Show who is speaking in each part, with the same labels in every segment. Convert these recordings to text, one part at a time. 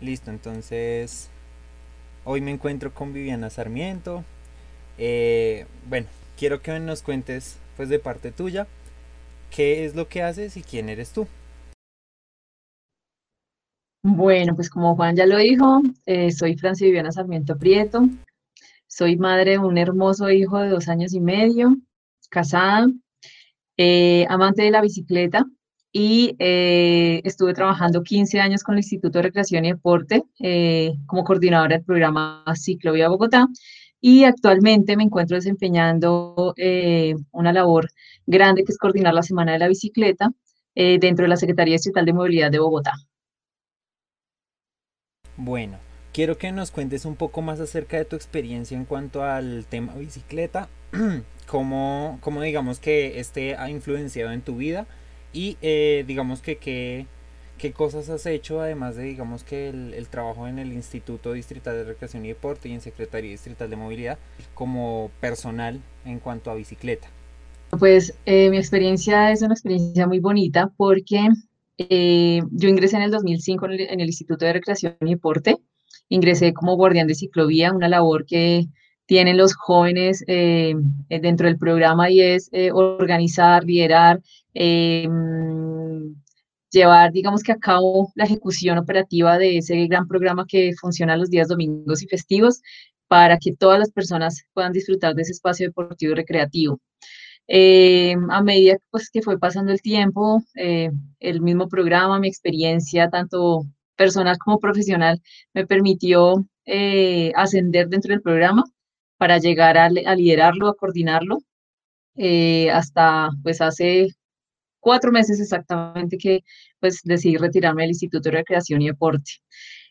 Speaker 1: Listo, entonces hoy me encuentro con Viviana Sarmiento. Eh, bueno, quiero que nos cuentes, pues de parte tuya, qué es lo que haces y quién eres tú.
Speaker 2: Bueno, pues como Juan ya lo dijo, eh, soy Francia Viviana Sarmiento Prieto. Soy madre de un hermoso hijo de dos años y medio, casada, eh, amante de la bicicleta y eh, estuve trabajando 15 años con el Instituto de Recreación y Deporte eh, como coordinadora del programa Ciclovía Bogotá y actualmente me encuentro desempeñando una labor grande que es coordinar la Semana de la Bicicleta dentro de la Secretaría Estatal de Movilidad de Bogotá.
Speaker 1: Bueno, quiero que nos cuentes un poco más acerca de tu experiencia en cuanto al tema bicicleta, cómo, cómo digamos que este ha influenciado en tu vida y eh, digamos que qué, qué cosas has hecho además de digamos que el, trabajo en el Instituto Distrital de Recreación y Deporte y en Secretaría Distrital de Movilidad como personal en cuanto a bicicleta.
Speaker 2: Pues eh, mi experiencia es una experiencia muy bonita porque eh, yo ingresé en el 2005 en el, en el Instituto de Recreación y Deporte ingresé como guardián de ciclovía, una labor que tienen los jóvenes eh, dentro del programa y es eh, organizar, liderar, em, llevar, digamos que a cabo la ejecución operativa de ese gran programa que funciona los días domingos y festivos para que todas las personas puedan disfrutar de ese espacio deportivo y recreativo. Em, a medida pues, que fue pasando el tiempo, eh, el mismo programa, mi experiencia, tanto personal como profesional me permitió eh, ascender dentro del programa para llegar a, liderarlo, a coordinarlo, eh, hasta pues hace cuatro meses exactamente que pues decidí retirarme del Instituto de Recreación y Deporte.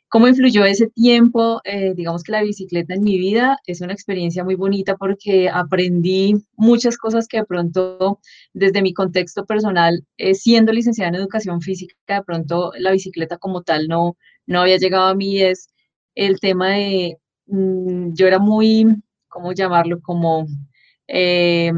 Speaker 2: ¿Cómo influyó ese tiempo? Eh, digamos que la bicicleta en mi vida es una experiencia muy bonita porque aprendí muchas cosas que de pronto desde mi contexto personal, eh, siendo licenciada en educación física, de pronto la bicicleta como tal no, no había llegado a mí. Es el tema de, mm, yo era muy, ¿cómo llamarlo? Como eh,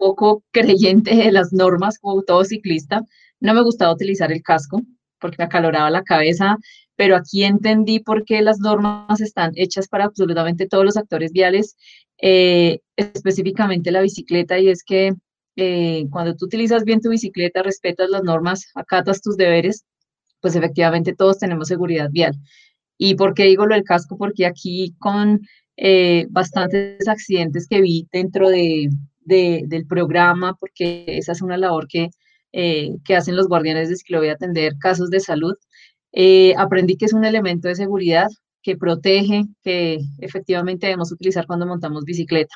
Speaker 2: poco creyente de las normas como todo ciclista. No me gustaba utilizar el casco porque me acaloraba la cabeza, pero aquí entendí por qué las normas están hechas para absolutamente todos los actores viales, eh, específicamente la bicicleta, y es que eh, cuando tú utilizas bien tu bicicleta, respetas las normas, acatas tus deberes, pues efectivamente todos tenemos seguridad vial. ¿Y por qué digo lo del casco? Porque aquí con eh, bastantes accidentes que vi dentro de, del programa, porque esa es una labor que, que hacen los guardianes de ciclovía, atender casos de salud, eh, aprendí que es un elemento de seguridad que protege, que efectivamente debemos utilizar cuando montamos bicicleta.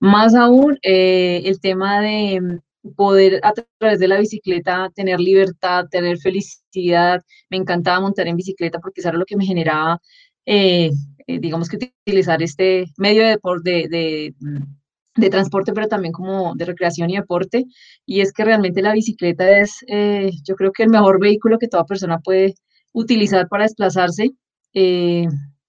Speaker 2: Más aún, eh, el tema de mm, poder a través de la bicicleta tener libertad, tener felicidad. Me encantaba montar en bicicleta porque eso era lo que me generaba, eh, digamos que utilizar este medio de, de, de, mm, de, transporte, pero también como de recreación y deporte. Y es que realmente la bicicleta es, yo creo que el mejor vehículo que toda persona puede utilizar para desplazarse, eh,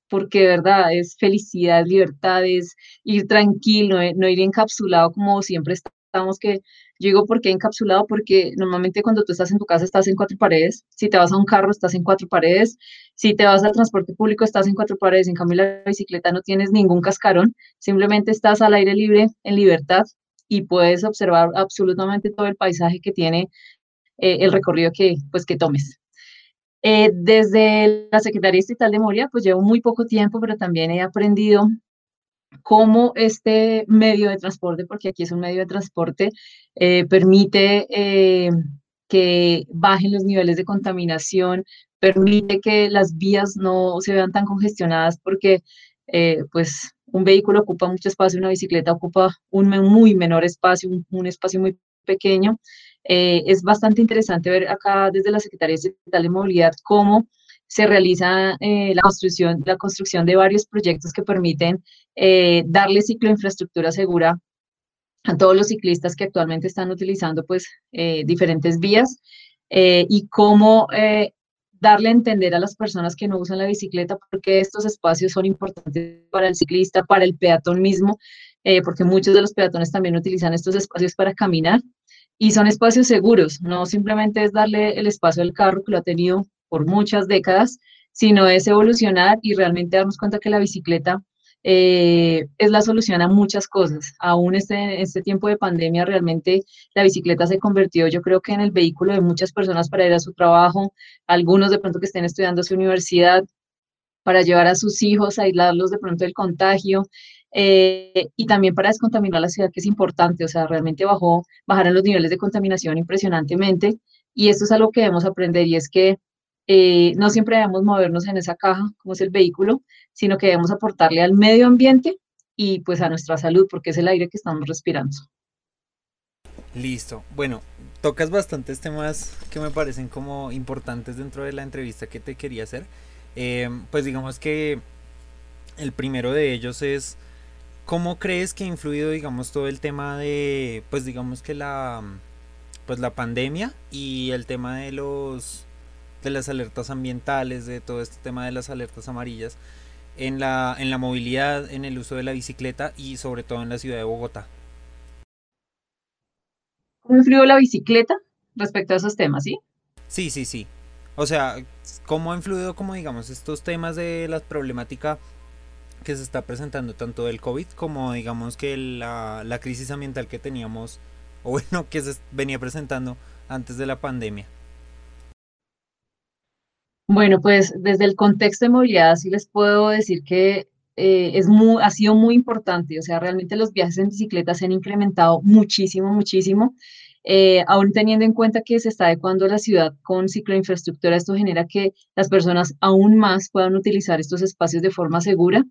Speaker 2: porque verdad es felicidad, libertad, es ir tranquilo, no, ir encapsulado como siempre estamos, que yo digo, ¿por qué encapsulado? Porque normalmente cuando tú estás en tu casa estás en cuatro paredes, si te vas a un carro estás en cuatro paredes, si te vas al transporte público estás en cuatro paredes, en cambio la bicicleta no tienes ningún cascarón, simplemente estás al aire libre, en libertad, y puedes observar absolutamente todo el paisaje que tiene eh, el recorrido que, pues, que tomes. Eh, desde la Secretaría Estatal de Moria, pues llevo muy poco tiempo, pero también he aprendido cómo este medio de transporte, porque aquí es un medio de transporte, eh, permite eh, que bajen los niveles de contaminación, permite que las vías no se vean tan congestionadas, porque pues un vehículo ocupa mucho espacio, una bicicleta ocupa un muy menor espacio, un espacio muy pequeño. Eh, es bastante interesante ver acá desde la Secretaría Estatal de Movilidad cómo se realiza eh, la, construcción, la construcción de varios proyectos que permiten eh, darle ciclo de infraestructura segura a todos los ciclistas que actualmente están utilizando pues diferentes vías y cómo darle a entender a las personas que no usan la bicicleta porque estos espacios son importantes para el ciclista, para el peatón mismo, porque muchos de los peatones también utilizan estos espacios para caminar y son espacios seguros, no simplemente es darle el espacio al carro que lo ha tenido por muchas décadas, sino es evolucionar y realmente darnos cuenta que la bicicleta eh, es la solución a muchas cosas. Aún este, este tiempo de pandemia, realmente la bicicleta se convirtió, yo creo que en el vehículo de muchas personas para ir a su trabajo, algunos de pronto que estén estudiando su universidad, para llevar a sus hijos, aislarlos de pronto del contagio. Eh, y también para descontaminar la ciudad, que es importante, o sea, realmente bajó, bajaron los niveles de contaminación impresionantemente, y esto es algo que debemos aprender, y es que eh, no siempre debemos movernos en esa caja, como es el vehículo, sino que debemos aportarle al medio ambiente y pues a nuestra salud, porque es el aire que estamos respirando.
Speaker 1: Listo. Bueno, tocas bastantes temas que me parecen como importantes dentro de la entrevista que te quería hacer. Em, pues digamos que el primero de ellos es cómo crees que ha influido, digamos, todo el tema de, pues digamos que la, pues la pandemia y el tema de los, de las alertas ambientales, de todo este tema de las alertas amarillas en la, en la movilidad, en el uso de la bicicleta y sobre todo en la ciudad de Bogotá.
Speaker 2: ¿Cómo influyó la bicicleta respecto a esos temas, sí?
Speaker 1: Sí, sí, sí. O sea, ¿cómo ha influido, como digamos, estos temas de la problemática que se está presentando tanto del COVID como digamos que la, la crisis ambiental que teníamos, o bueno, que se venía presentando antes de la pandemia?
Speaker 2: Bueno, pues desde el contexto de movilidad sí les puedo decir que eh, es muy, ha sido muy importante, o sea, realmente los viajes en bicicleta se han incrementado muchísimo, muchísimo. Eh, aún teniendo en cuenta que se está adecuando la ciudad con cicloinfraestructura, esto genera que las personas aún más puedan utilizar estos espacios de forma segura.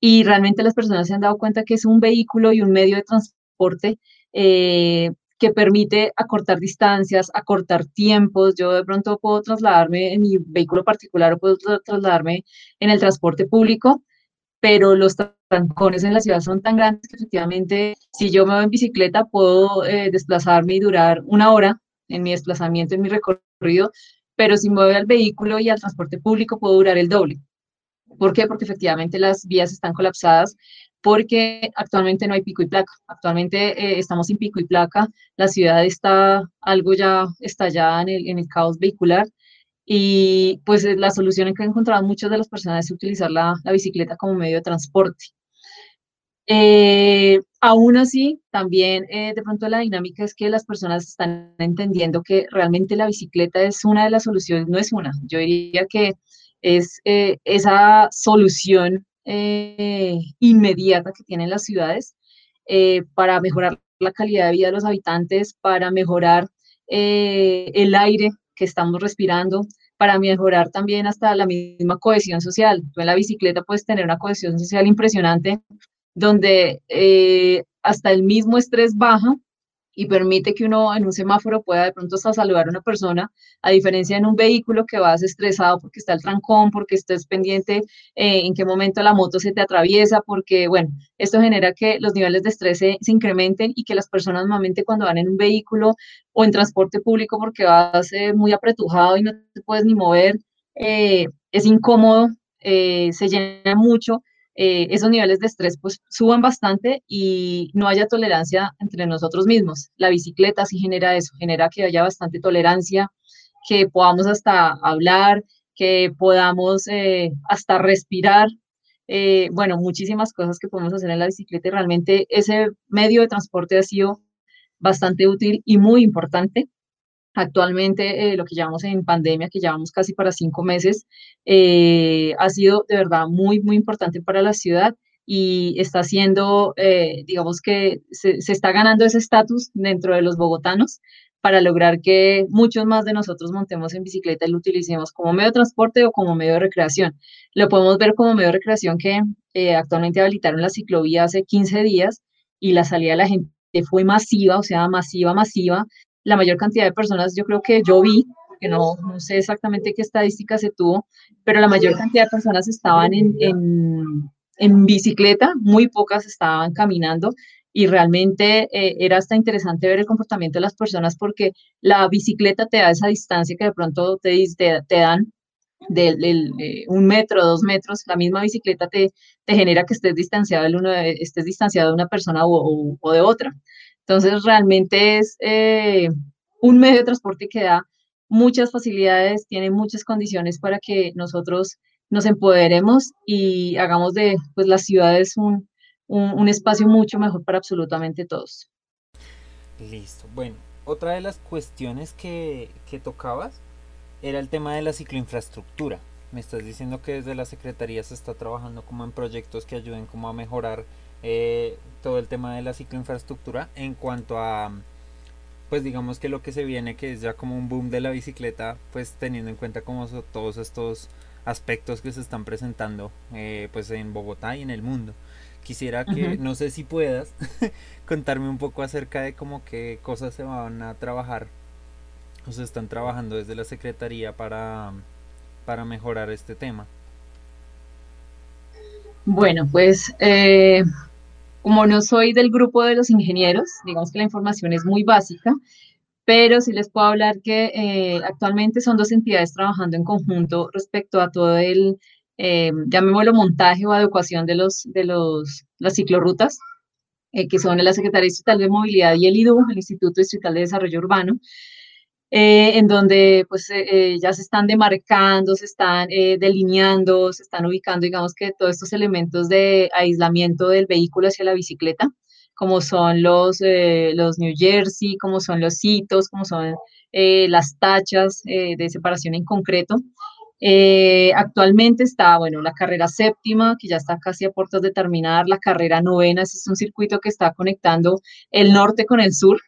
Speaker 2: Y realmente las personas se han dado cuenta que es un vehículo y un medio de transporte eh, que permite acortar distancias, acortar tiempos. Yo de pronto puedo trasladarme en mi vehículo particular o puedo trasladarme en el transporte público pero los trancones en la ciudad son tan grandes que efectivamente si yo me voy en bicicleta puedo eh, desplazarme y durar una hora en mi desplazamiento, en mi recorrido, pero si me voy al vehículo y al transporte público puedo durar el doble. ¿Por qué? Porque efectivamente las vías están colapsadas, porque actualmente no hay pico y placa. Actualmente eh, estamos sin pico y placa, la ciudad está algo ya estallada en el, en el caos vehicular y pues la solución que han encontrado muchas de las personas es utilizar la, la bicicleta como medio de transporte. Eh, aún así, también eh, de pronto la dinámica es que las personas están entendiendo que realmente la bicicleta es una de las soluciones, no es una, yo diría que es eh, esa solución inmediata que tienen las ciudades para mejorar la calidad de vida de los habitantes, para mejorar el aire que estamos respirando para mejorar también hasta la misma cohesión social. Tú en la bicicleta puedes tener una cohesión social impresionante donde eh, hasta el mismo estrés baja y permite que uno en un semáforo pueda de pronto hasta saludar a una persona, a diferencia en un vehículo que vas estresado porque está el trancón, porque estés pendiente eh, en qué momento la moto se te atraviesa, porque, bueno, esto genera que los niveles de estrés se, incrementen y que las personas normalmente cuando van en un vehículo o en transporte público porque vas eh, muy apretujado y no te puedes ni mover, eh, es incómodo, se llena mucho eh, esos niveles de estrés pues suban bastante y no haya tolerancia entre nosotros mismos. La bicicleta sí genera eso, genera que haya bastante tolerancia, que podamos hasta hablar, que podamos eh, hasta respirar. Eh, bueno, muchísimas cosas que podemos hacer en la bicicleta y realmente ese medio de transporte ha sido bastante útil y muy importante. Actualmente, eh, lo que llevamos en pandemia, que llevamos casi para cinco meses, eh, ha sido de verdad muy, muy importante para la ciudad y está haciendo, eh, digamos que se, se, está ganando ese estatus dentro de los bogotanos para lograr que muchos más de nosotros montemos en bicicleta y lo utilicemos como medio de transporte o como medio de recreación. Lo podemos ver como medio de recreación que actualmente habilitaron la ciclovía hace 15 días y la salida de la gente fue masiva, o sea, masiva, masiva la mayor cantidad de personas, yo creo que yo vi, que no, no sé exactamente qué estadística se tuvo, pero la mayor cantidad de personas estaban en, en, en bicicleta, muy pocas estaban caminando y realmente eh, era hasta interesante ver el comportamiento de las personas porque la bicicleta te da esa distancia que de pronto te, te, te dan de, un metro, dos metros, la misma bicicleta te, te genera que estés distanciado, de uno, estés distanciado de una persona o de otra. Entonces, realmente es eh, un medio de transporte que da muchas facilidades, tiene muchas condiciones para que nosotros nos empoderemos y hagamos de pues, las ciudades un, un, espacio mucho mejor para absolutamente todos.
Speaker 1: Listo. Bueno, otra de las cuestiones que, que tocabas era el tema de la cicloinfraestructura. Me estás diciendo que desde la Secretaría se está trabajando como en proyectos que ayuden como a mejorar eh, todo el tema de la cicloinfraestructura en cuanto a pues digamos que lo que se viene que es ya como un boom de la bicicleta pues teniendo en cuenta como todos estos aspectos que se están presentando eh, pues en Bogotá y en el mundo. Quisiera que no sé si puedas contarme un poco acerca de cómo qué cosas se van a trabajar o se están trabajando desde la secretaría para para mejorar este tema.
Speaker 2: Bueno pues eh, como no soy del grupo de los ingenieros, digamos que la información es muy básica, pero sí les puedo hablar que eh, actualmente son dos entidades trabajando en conjunto respecto a todo el, eh, llamémoslo montaje o adecuación de, los, de los, las ciclorrutas, eh, que son la Secretaría Distrital de Movilidad y el IDU, el Instituto Distrital de Desarrollo Urbano, eh, en donde pues eh, eh, ya se están demarcando, se están delineando, se están ubicando, digamos que todos estos elementos de aislamiento del vehículo hacia la bicicleta, como son los, los New Jersey, como son los hitos, como son las tachas de separación en concreto. actualmente está, bueno, la carrera séptima, que ya está casi a puertas de terminar, la carrera novena, ese es un circuito que está conectando el norte con el sur,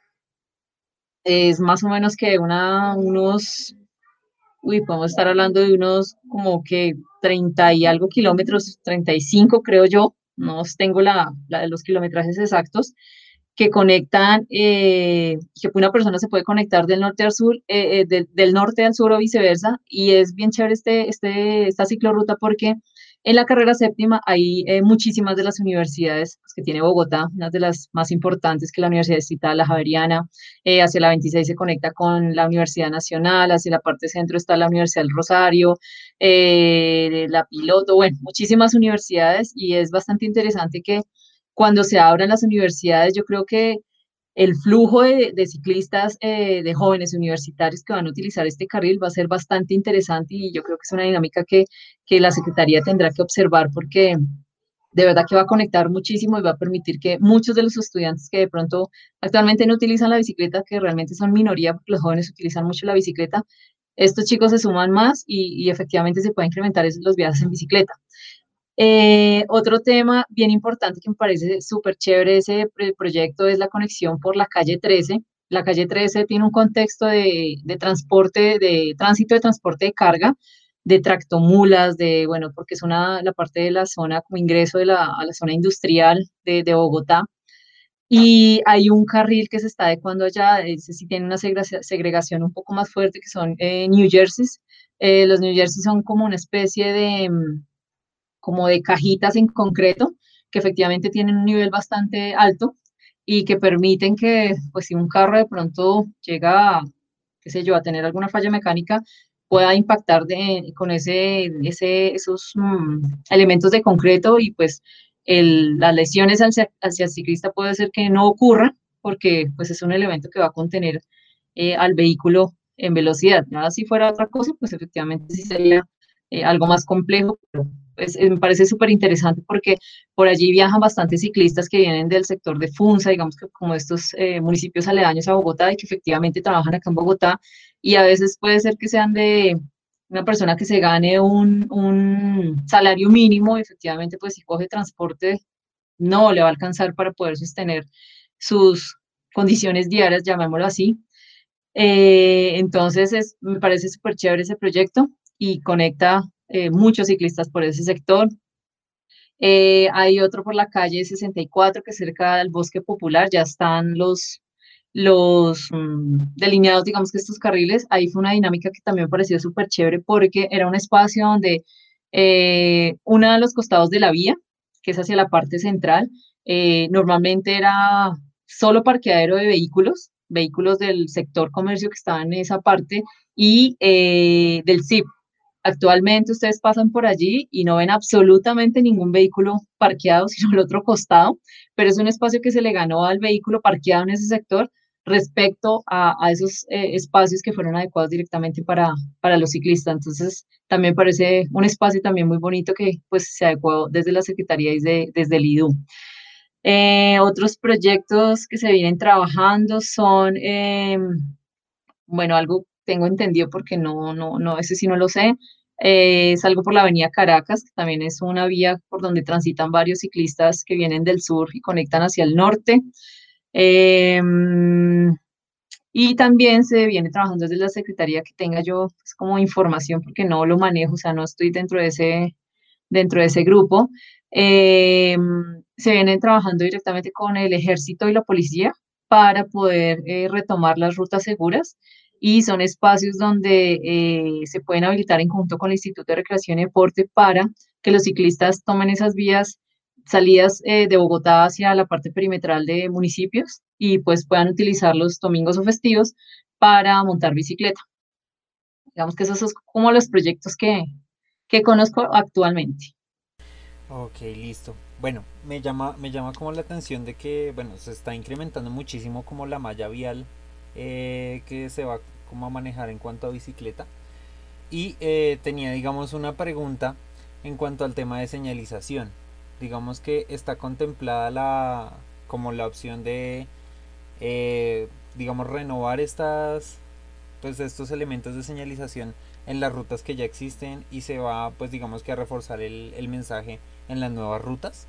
Speaker 2: es más o menos que una, unos, uy, podemos estar hablando de unos como que 30 y algo kilómetros, 35 creo yo, no tengo la, la los kilometrajes exactos, que conectan, eh, que una persona se puede conectar del norte al sur, eh, eh, del, del, norte al sur o viceversa, y es bien chévere este, este, esta ciclorruta porque en la carrera séptima hay eh, muchísimas de las universidades pues, que tiene Bogotá, una de las más importantes que la Universidad Estatal, la Javeriana, eh, hacia la 26 se conecta con la Universidad Nacional, hacia la parte centro está la Universidad del Rosario, eh, la Piloto, bueno, muchísimas universidades y es bastante interesante que cuando se abran las universidades, yo creo que el flujo de, ciclistas, eh, de jóvenes universitarios que van a utilizar este carril va a ser bastante interesante y yo creo que es una dinámica que, que la Secretaría tendrá que observar porque de verdad que va a conectar muchísimo y va a permitir que muchos de los estudiantes que de pronto actualmente no utilizan la bicicleta, que realmente son minoría porque los jóvenes utilizan mucho la bicicleta, estos chicos se suman más y, y efectivamente se pueden incrementar los viajes en bicicleta. Eh, otro tema bien importante que me parece súper chévere ese proyecto es la conexión por la calle 13. La calle 13 tiene un contexto de, transporte, de tránsito de transporte de carga, de tractomulas, de, bueno, porque es una, la parte de la zona como ingreso de la, a la zona industrial de, Bogotá. Y hay un carril que se está adecuando allá, ese sí tiene una segregación un poco más fuerte, que son eh, New Jerseys. Eh, los New Jerseys son como una especie de, como de cajitas en concreto, que efectivamente tienen un nivel bastante alto y que permiten que, pues si un carro de pronto llega, qué sé yo, a tener alguna falla mecánica, pueda impactar de, con ese, ese, esos mm, elementos de concreto y pues el, las lesiones hacia, hacia, el ciclista puede ser que no ocurran porque pues es un elemento que va a contener eh, al vehículo en velocidad. Nada si fuera otra cosa, pues efectivamente sí sería eh, algo más complejo, pues, eh, me parece súper interesante porque por allí viajan bastantes ciclistas que vienen del sector de Funza, digamos que como estos eh, municipios aledaños a Bogotá y que efectivamente trabajan acá en Bogotá y a veces puede ser que sean de una persona que se gane un, un salario mínimo, efectivamente pues si coge transporte no le va a alcanzar para poder sostener sus condiciones diarias, llamémoslo así. Eh, entonces es, me parece súper chévere ese proyecto y conecta eh, muchos ciclistas por ese sector. Eh, hay otro por la calle 64 que cerca del bosque popular, ya están los, los mm, delineados, digamos que estos carriles. Ahí fue una dinámica que también pareció súper chévere porque era un espacio donde eh, uno de los costados de la vía, que es hacia la parte central, normalmente era solo parqueadero de vehículos, vehículos del sector comercio que estaban en esa parte y del CIP, Actualmente ustedes pasan por allí y no ven absolutamente ningún vehículo parqueado, sino el otro costado, pero es un espacio que se le ganó al vehículo parqueado en ese sector respecto a, esos eh, espacios que fueron adecuados directamente para, para los ciclistas. Entonces, también parece un espacio también muy bonito que pues se adecuó desde la Secretaría y desde el IDU. Eh, otros proyectos que se vienen trabajando son, em, bueno, algo tengo entendido porque no, no, no, ese sí no lo sé, eh, es algo por la avenida Caracas, que también es una vía por donde transitan varios ciclistas que vienen del sur y conectan hacia el norte. Em, y también se viene trabajando desde la Secretaría que tenga yo pues, como información, porque no lo manejo, o sea, no estoy dentro de ese, dentro de ese grupo. Em, se vienen trabajando directamente con el ejército y la policía para poder eh, retomar las rutas seguras y son espacios donde eh, se pueden habilitar en conjunto con el Instituto de Recreación y Deporte para que los ciclistas tomen esas vías salidas eh, de Bogotá hacia la parte perimetral de municipios y pues puedan utilizar los domingos o festivos para montar bicicleta. Digamos que esos son como los proyectos que, que conozco actualmente.
Speaker 1: Ok, listo. Bueno, me llama, me llama como la atención de que, bueno, se está incrementando muchísimo como la malla vial eh, que se va como a manejar en cuanto a bicicleta. Y eh, tenía, digamos, una pregunta en cuanto al tema de señalización digamos que está contemplada la como la opción de eh, digamos renovar estas pues estos elementos de señalización en las rutas que ya existen y se va pues digamos que a reforzar el, mensaje en las nuevas rutas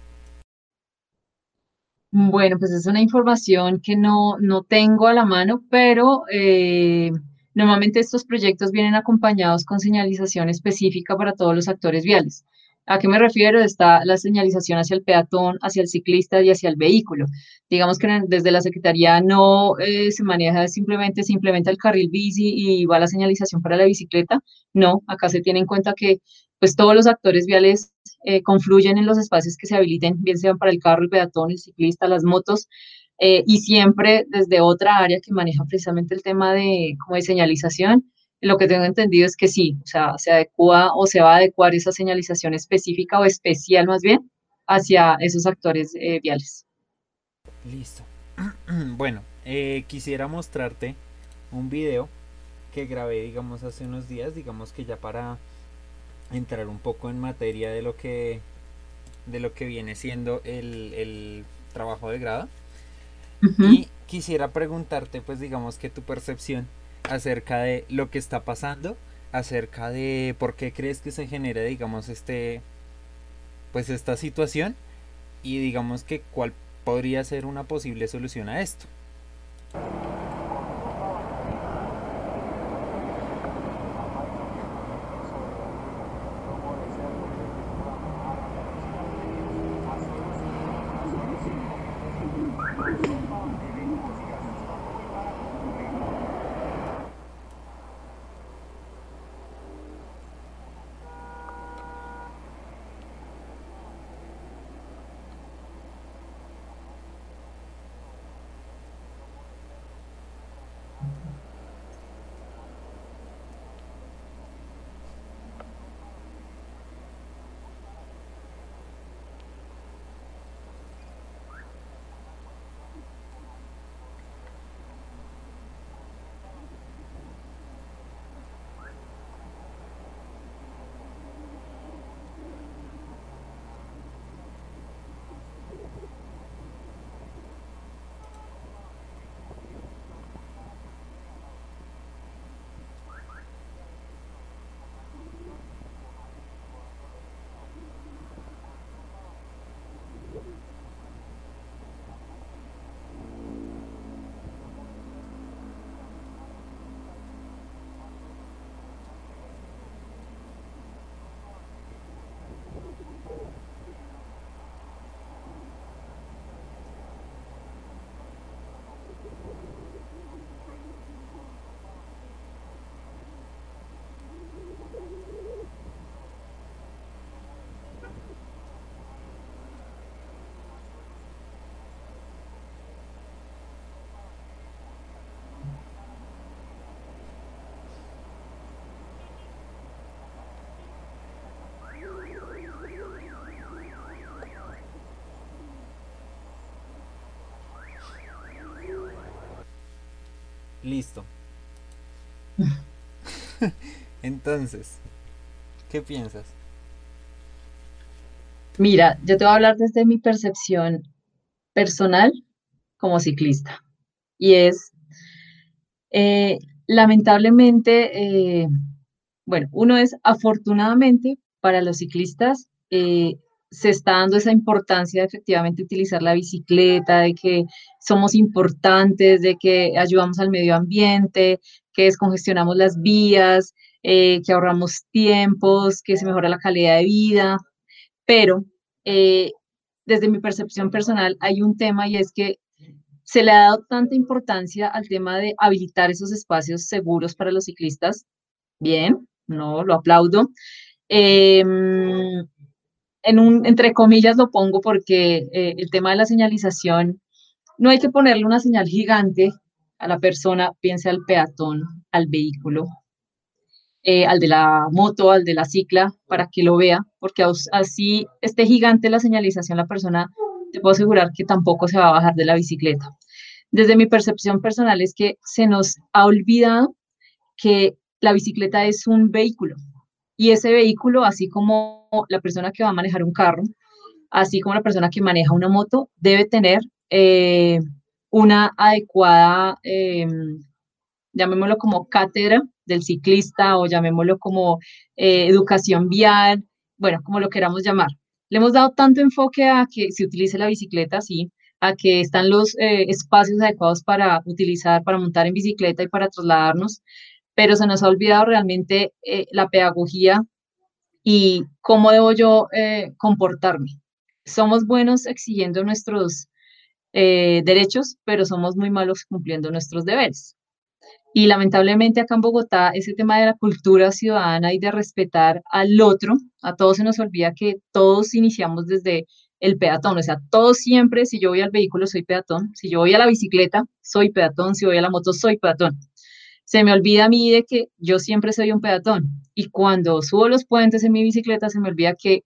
Speaker 2: bueno pues es una información que no, no tengo a la mano pero eh, normalmente estos proyectos vienen acompañados con señalización específica para todos los actores viales ¿A qué me refiero? Está la señalización hacia el peatón, hacia el ciclista y hacia el vehículo. Digamos que desde la Secretaría no eh, se maneja simplemente, simplemente el carril bici y va la señalización para la bicicleta. No, acá se tiene en cuenta que pues todos los actores viales eh, confluyen en los espacios que se habiliten, bien sean para el carro, el peatón, el ciclista, las motos, eh, y siempre desde otra área que maneja precisamente el tema de, como de señalización, lo que tengo entendido es que sí, o sea, se adecua o se va a adecuar esa señalización específica o especial más bien hacia esos actores eh, viales.
Speaker 1: Listo. Bueno, quisiera mostrarte un video que grabé, digamos, hace unos días, digamos que ya para entrar un poco en materia de lo que de lo que viene siendo el, trabajo de grado. Y quisiera preguntarte, pues digamos que tu percepción acerca de lo que está pasando, acerca de por qué crees que se genera, digamos, este, pues esta situación y digamos que cuál podría ser una posible solución a esto. Listo. Entonces, ¿qué piensas?
Speaker 2: Mira, yo te voy a hablar desde mi percepción personal como ciclista. Y es, eh, lamentablemente, eh, bueno, uno es afortunadamente para los ciclistas, eh, se está dando esa importancia de efectivamente utilizar la bicicleta, de que somos importantes, de que ayudamos al medio ambiente, que descongestionamos las vías, que ahorramos tiempos, que se mejora la calidad de vida, pero desde mi percepción personal hay un tema y es que se le ha dado tanta importancia al tema de habilitar esos espacios seguros para los ciclistas. Bien, no lo aplaudo. Em, entre comillas lo pongo porque eh, el tema de la señalización, no hay que ponerle una señal gigante a la persona, piense al peatón, al vehículo, eh, al de la moto, al de la cicla, para que lo vea, porque así esté gigante la señalización, la persona te puedo asegurar que tampoco se va a bajar de la bicicleta. Desde mi percepción personal es que se nos ha olvidado que la bicicleta es un vehículo y ese vehículo, así como la persona que va a manejar un carro, así como la persona que maneja una moto, debe tener eh, una adecuada, em, llamémoslo como cátedra del ciclista o llamémoslo como eh, educación vial, bueno, como lo queramos llamar. Le hemos dado tanto enfoque a que se utilice la bicicleta, sí, a que están los eh, espacios adecuados para utilizar, para montar en bicicleta y para trasladarnos, pero se nos ha olvidado realmente eh, la pedagogía y cómo debo yo eh, comportarme. Somos buenos exigiendo nuestros derechos, pero somos muy malos cumpliendo nuestros deberes. Y lamentablemente acá en Bogotá, ese tema de la cultura ciudadana y de respetar al otro, a todos se nos olvida que todos iniciamos desde el peatón, o sea, todos siempre, si yo voy al vehículo, soy peatón, si yo voy a la bicicleta, soy peatón, si voy a la moto, soy peatón. Se me olvida a mí de que yo siempre soy un peatón. Y cuando subo los puentes en mi bicicleta, se me olvida que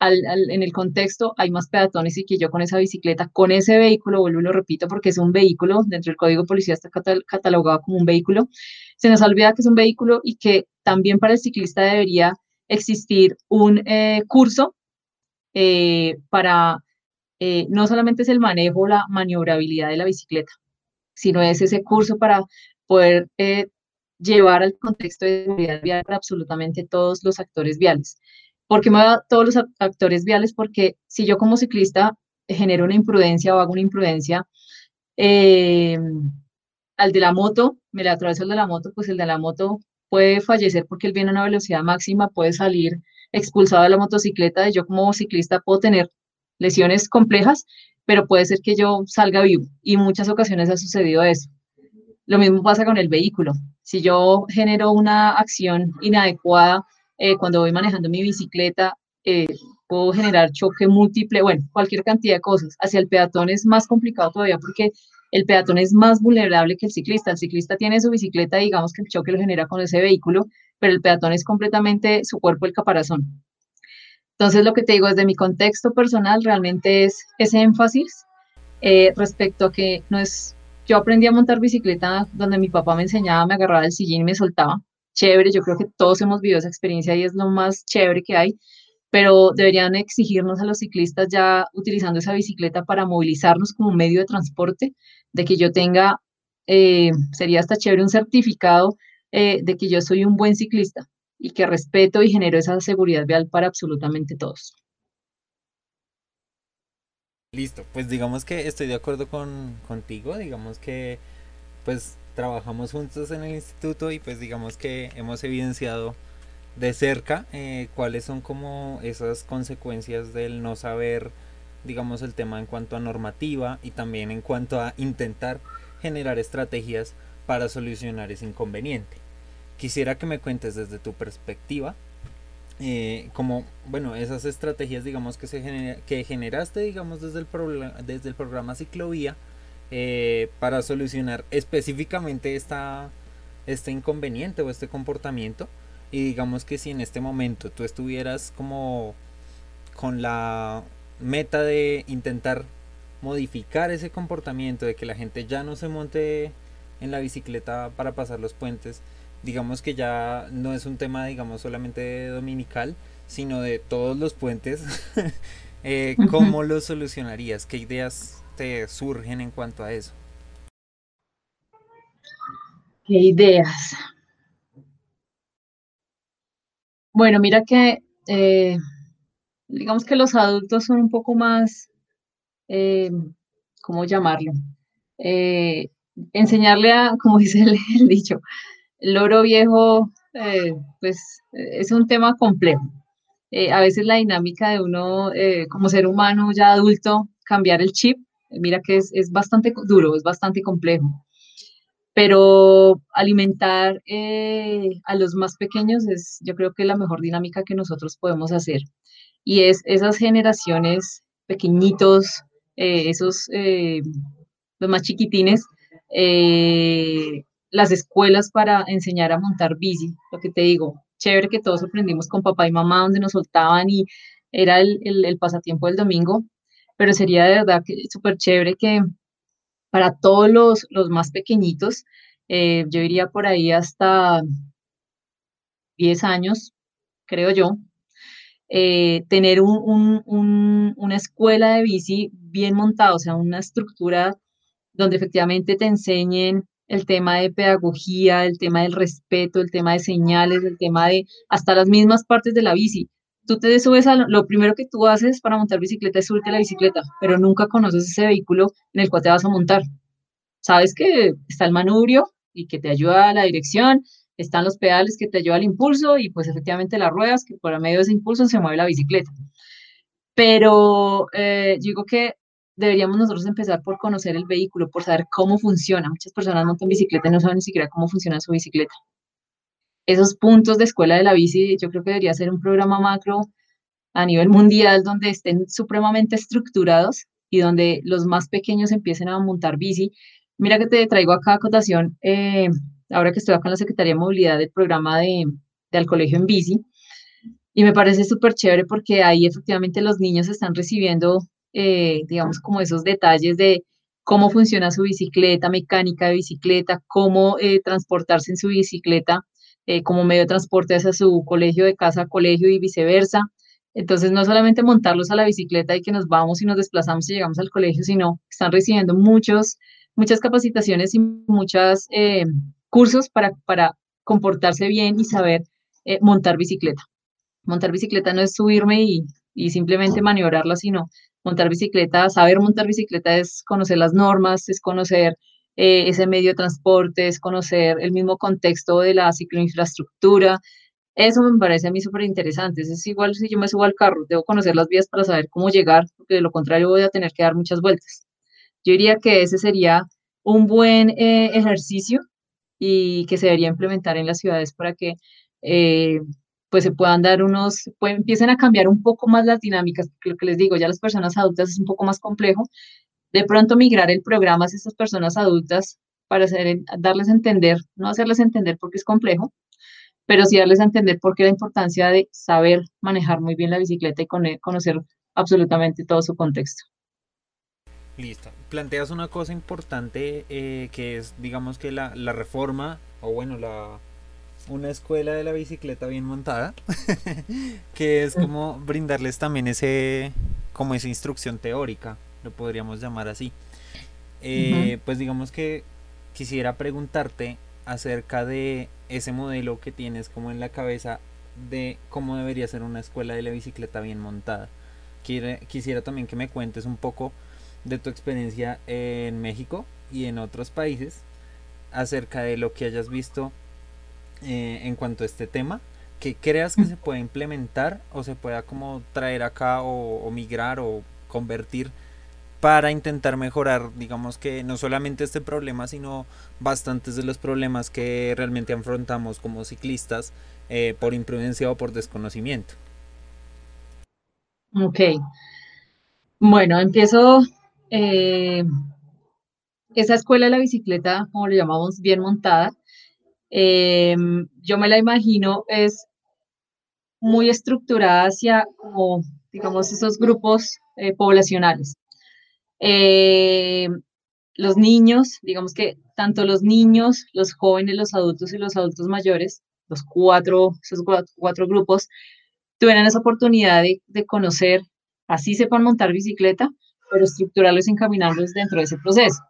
Speaker 2: en el contexto hay más peatones y que yo con esa bicicleta, con ese vehículo, vuelvo y lo repito porque es un vehículo, dentro del código policía está catalogado como un vehículo, se nos olvida que es un vehículo y que también para el ciclista debería existir un eh, curso eh, para, eh, no solamente es el manejo, la maniobrabilidad de la bicicleta, sino es ese curso para poder llevar al contexto de seguridad vial para absolutamente todos los actores viales. ¿Por qué me a todos los actores viales? Porque si yo como ciclista genero una imprudencia o hago una imprudencia, eh, al de la moto, me le atraveso el de la moto, pues el de la moto puede fallecer porque él viene a una velocidad máxima, puede salir expulsado de la motocicleta y yo como ciclista puedo tener lesiones complejas, pero puede ser que yo salga vivo y muchas ocasiones ha sucedido eso. Lo mismo pasa con el vehículo. Si yo genero una acción inadecuada eh, cuando voy manejando mi bicicleta, eh, puedo generar choque múltiple, bueno, cualquier cantidad de cosas. Hacia el peatón es más complicado todavía porque el peatón es más vulnerable que el ciclista. El ciclista tiene su bicicleta, digamos que el choque lo genera con ese vehículo, pero el peatón es completamente su cuerpo el caparazón. Entonces, lo que te digo desde mi contexto personal realmente es ese énfasis eh, respecto a que no es, yo aprendí a montar bicicleta donde mi papá me enseñaba, me agarraba el sillín y me soltaba chévere, yo creo que todos hemos vivido esa experiencia y es lo más chévere que hay, pero deberían exigirnos a los ciclistas ya utilizando esa bicicleta para movilizarnos como medio de transporte, de que yo tenga, eh, sería hasta chévere un certificado eh, de que yo soy un buen ciclista y que respeto y genero esa seguridad vial para absolutamente todos.
Speaker 1: Listo, pues digamos que estoy de acuerdo con, contigo, digamos que pues trabajamos juntos en el instituto y pues digamos que hemos evidenciado de cerca eh, cuáles son como esas consecuencias del no saber digamos el tema en cuanto a normativa y también en cuanto a intentar generar estrategias para solucionar ese inconveniente. Quisiera que me cuentes desde tu perspectiva eh, como bueno esas estrategias digamos que se que generaste digamos desde el desde el programa ciclovía eh, para solucionar específicamente esta, este inconveniente o este comportamiento. Y digamos que si en este momento tú estuvieras como con la meta de intentar modificar ese comportamiento, de que la gente ya no se monte en la bicicleta para pasar los puentes, digamos que ya no es un tema, digamos, solamente dominical, sino de todos los puentes. eh, ¿Cómo lo solucionarías? ¿Qué ideas te surgen en cuanto a eso?
Speaker 2: ¿Qué ideas? Bueno, mira que eh, digamos que los adultos son un poco más, eh, ¿cómo llamarlo? Eh, enseñarle a, como dice el, dicho, el loro viejo, pues es un tema complejo. a veces la dinámica de uno como ser humano ya adulto, cambiar el chip, mira que es, es bastante duro, es bastante complejo pero alimentar eh, a los más pequeños es yo creo que la mejor dinámica que nosotros podemos hacer. Y es esas generaciones pequeñitos, eh, esos, eh, los más chiquitines, las escuelas para enseñar a montar bici, lo que te digo, chévere que todos aprendimos con papá y mamá donde nos soltaban y era el, el, el pasatiempo del domingo, pero sería de verdad que súper chévere que para todos los, los más pequeñitos, eh, yo iría por ahí hasta 10 años, creo yo, eh, tener un, un, una escuela de bici bien montada, o sea, una estructura donde efectivamente te enseñen el tema de pedagogía, el tema del respeto, el tema de señales, el tema de hasta las mismas partes de la bici. Tú te subes a lo, primero que tú haces para montar bicicleta es subirte a la bicicleta, pero nunca conoces ese vehículo en el cual te vas a montar. Sabes que está el manubrio y que te ayuda a la dirección, están los pedales que te ayudan al impulso y pues efectivamente las ruedas que por medio de ese impulso se mueve la bicicleta. Pero eh, digo que deberíamos nosotros empezar por conocer el vehículo, por saber cómo funciona. Muchas personas montan bicicleta y no saben ni siquiera cómo funciona su bicicleta. Esos puntos de escuela de la bici, yo creo que debería ser un programa macro a nivel mundial donde estén supremamente estructurados y donde los más pequeños empiecen a montar bici Mira que te traigo acá acotación, eh, ahora que estoy acá en la Secretaría de Movilidad del programa de, Al Colegio en Bici, y me parece súper chévere porque ahí efectivamente los niños están recibiendo, eh, digamos, como esos detalles de cómo funciona su bicicleta, mecánica de bicicleta, cómo eh, transportarse en su bicicleta como medio de transporte hacia su colegio, de casa a colegio y viceversa. Entonces, no solamente montarlos a la bicicleta y que nos vamos y nos desplazamos y llegamos al colegio, sino están recibiendo muchos muchas capacitaciones y muchos eh, cursos para, para comportarse bien y saber eh, montar bicicleta. Montar bicicleta no es subirme y, y simplemente maniobrarla, sino montar bicicleta, saber montar bicicleta es conocer las normas, es conocer eh, ese medio de transporte, es conocer el mismo contexto de la cicloinfraestructura. Eso me parece a mí súper interesante. Es igual si yo me subo al carro, debo conocer las vías para saber cómo llegar, porque de lo contrario voy a tener que dar muchas vueltas. Yo diría que ese sería un buen eh, ejercicio y que se debería implementar en las ciudades para que eh, pues se puedan dar unos, pues empiecen a cambiar un poco más las dinámicas, lo que les digo, ya las personas adultas es un poco más complejo, de pronto migrar el programa a estas personas adultas para hacer, darles a entender, no hacerles entender porque es complejo, pero sí darles a entender por qué la importancia de saber manejar muy bien la bicicleta y conocer absolutamente todo su contexto.
Speaker 1: Listo. Planteas una cosa importante eh, que es, digamos que la, la, reforma, o bueno, la una escuela de la bicicleta bien montada, que es como brindarles también ese, como esa instrucción teórica, lo podríamos llamar así. Eh, pues digamos que quisiera preguntarte acerca de ese modelo que tienes como en la cabeza de cómo debería ser una escuela de la bicicleta bien montada. quisiera también que me cuentes un poco de tu experiencia en México y en otros países acerca de lo que hayas visto eh, en cuanto a este tema que creas que se puede implementar o se pueda como traer acá o, migrar o convertir para intentar mejorar, digamos que no solamente este problema, sino bastantes de los problemas que realmente afrontamos como ciclistas eh, por imprudencia o por desconocimiento.
Speaker 2: Ok. Bueno, empiezo eh, esa escuela de la bicicleta, como lo llamamos, bien montada, eh, yo me la imagino es muy estructurada hacia como, digamos, esos grupos eh, poblacionales. los niños, digamos que tanto los niños, los jóvenes, los adultos y los adultos mayores, los cuatro, esos cuatro, grupos, tuvieran esa oportunidad de, de conocer, así sepan montar bicicleta, pero estructurarlos y encaminarlos dentro de ese proceso.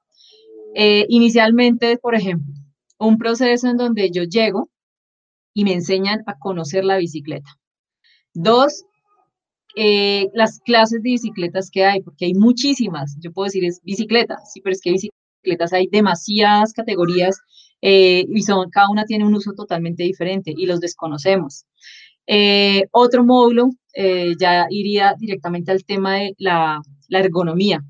Speaker 2: Eh, inicialmente, por ejemplo, un proceso en donde yo llego y me enseñan a conocer la bicicleta. Dos, eh, las clases de bicicletas que hay, porque hay muchísimas. Yo puedo decir es bicicleta, sí, pero es que bicicletas hay demasiadas categorías eh, y son, cada una tiene un uso totalmente diferente y los desconocemos. otro módulo ya iría directamente al tema de la, la ergonomía,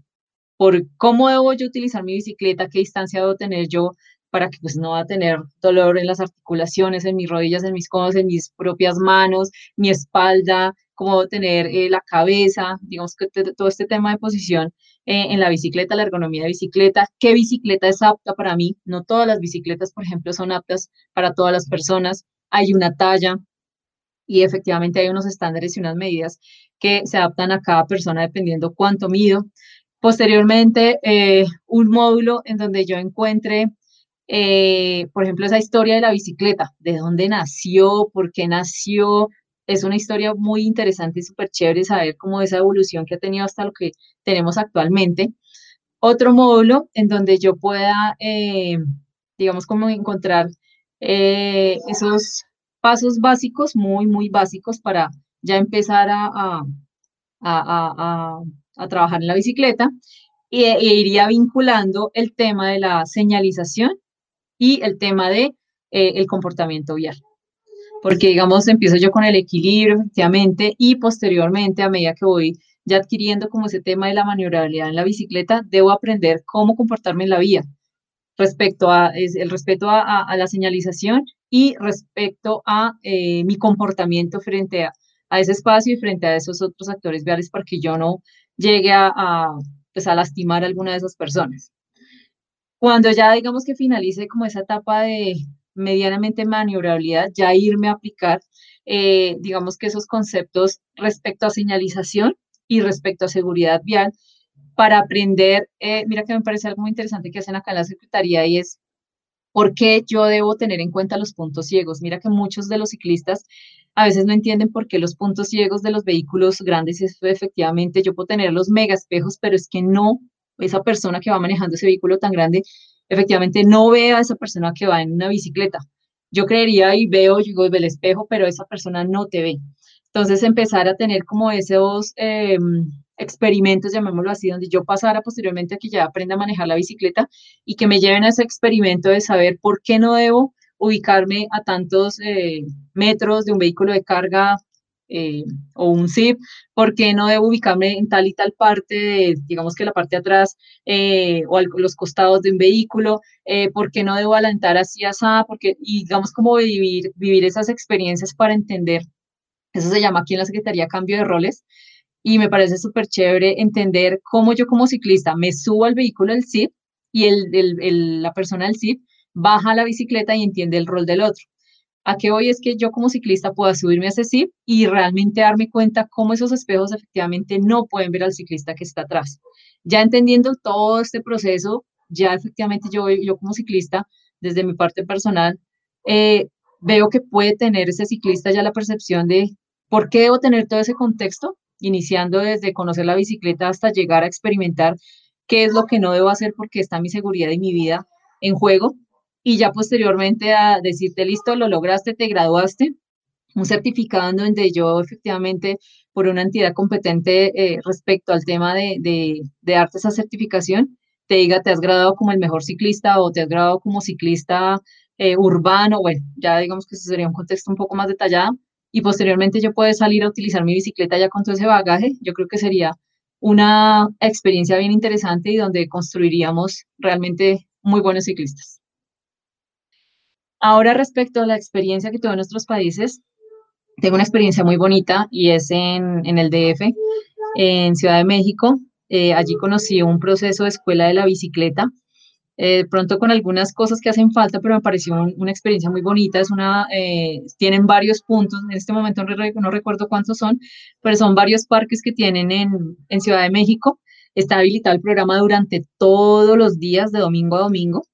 Speaker 2: por cómo debo yo utilizar mi bicicleta, qué distancia debo tener yo para que pues no va a tener dolor en las articulaciones, en mis rodillas, en mis codos, en mis propias manos, mi espalda, cómo tener eh, la cabeza, digamos que todo este tema de posición eh, en la bicicleta, la ergonomía de bicicleta, qué bicicleta es apta para mí, no todas las bicicletas, por ejemplo, son aptas para todas las personas, hay una talla y efectivamente hay unos estándares y unas medidas que se adaptan a cada persona dependiendo cuánto mido. Posteriormente, eh, un módulo en donde yo encuentre, eh, por ejemplo, esa historia de la bicicleta, de dónde nació, por qué nació. Es una historia muy interesante y súper chévere saber cómo esa evolución que ha tenido hasta lo que tenemos actualmente. Otro módulo en donde yo pueda, eh, digamos, como encontrar esos pasos básicos, muy, muy básicos para ya empezar a, a, trabajar en la bicicleta e, iría vinculando el tema de la señalización y el tema de eh, el comportamiento vial. Porque, digamos, empiezo yo con el equilibrio, efectivamente, y posteriormente, a medida que voy ya adquiriendo como ese tema de la maniobrabilidad en la bicicleta, debo aprender cómo comportarme en la vía respecto a el respeto a, la señalización y respecto a eh, mi comportamiento frente a, a ese espacio y frente a esos otros actores viales para que yo no llegue a, pues a lastimar a alguna de esas personas. Cuando ya digamos que finalice como esa etapa de medianamente maniobrabilidad, ya irme a aplicar, eh, digamos que esos conceptos respecto a señalización y respecto a seguridad vial para aprender, eh, mira que me parece algo muy interesante que hacen acá en la Secretaría y es por qué yo debo tener en cuenta los puntos ciegos. Mira que muchos de los ciclistas a veces no entienden por qué los puntos ciegos de los vehículos grandes es efectivamente yo puedo tener los mega espejos, pero es que no, esa persona que va manejando ese vehículo tan grande, efectivamente no ve a esa persona que va en una bicicleta. Yo creería y veo, digo, el espejo, pero esa persona no te ve. Entonces empezar a tener como esos em, experimentos, llamémoslo así, donde yo pasara posteriormente a que ya aprenda a manejar la bicicleta y que me lleven a ese experimento de saber por qué no debo ubicarme a tantos eh, metros de un vehículo de carga eh, o un zip, porque no debo ubicarme en tal y tal parte, digamos que la parte de atrás eh, o los costados de un vehículo, porque no debo alentar así, así, porque, y digamos como vivir, vivir esas experiencias para entender, eso se llama aquí en la Secretaría cambio de roles, y me parece súper chévere entender cómo yo como ciclista me subo al vehículo del zip y el, la persona del zip baja la bicicleta y entiende el rol del otro. A qué voy es que yo como ciclista pueda subirme a ese zip y realmente darme cuenta cómo esos espejos efectivamente no pueden ver al ciclista que está atrás. Ya entendiendo todo este proceso, ya efectivamente yo, yo como ciclista, desde mi parte personal, eh, veo que puede tener ese ciclista ya la percepción de por qué debo tener todo ese contexto, iniciando desde conocer la bicicleta hasta llegar a experimentar qué es lo que no debo hacer porque está mi seguridad y mi vida en juego y ya posteriormente a decirte, listo, lo lograste, te graduaste, un certificado en donde yo efectivamente por una entidad competente eh, respecto al tema de, de, de, darte esa certificación, te diga, te has graduado como el mejor ciclista o te has graduado como ciclista eh, urbano, bueno, ya digamos que eso sería un contexto un poco más detallado, y posteriormente yo puedo salir a utilizar mi bicicleta ya con todo ese bagaje, yo creo que sería una experiencia bien interesante y donde construiríamos realmente muy buenos ciclistas. Ahora respecto a la experiencia que tuve en nuestros países, tengo una experiencia muy bonita y es en, el DF, en Ciudad de México. Eh, allí conocí un proceso de escuela de la bicicleta, eh, pronto con algunas cosas que hacen falta, pero me pareció una experiencia muy bonita. Es una, eh, tienen varios puntos, en este momento no, recuerdo cuántos son, pero son varios parques que tienen en, en Ciudad de México Está habilitado el programa durante todos los días, de domingo a domingo.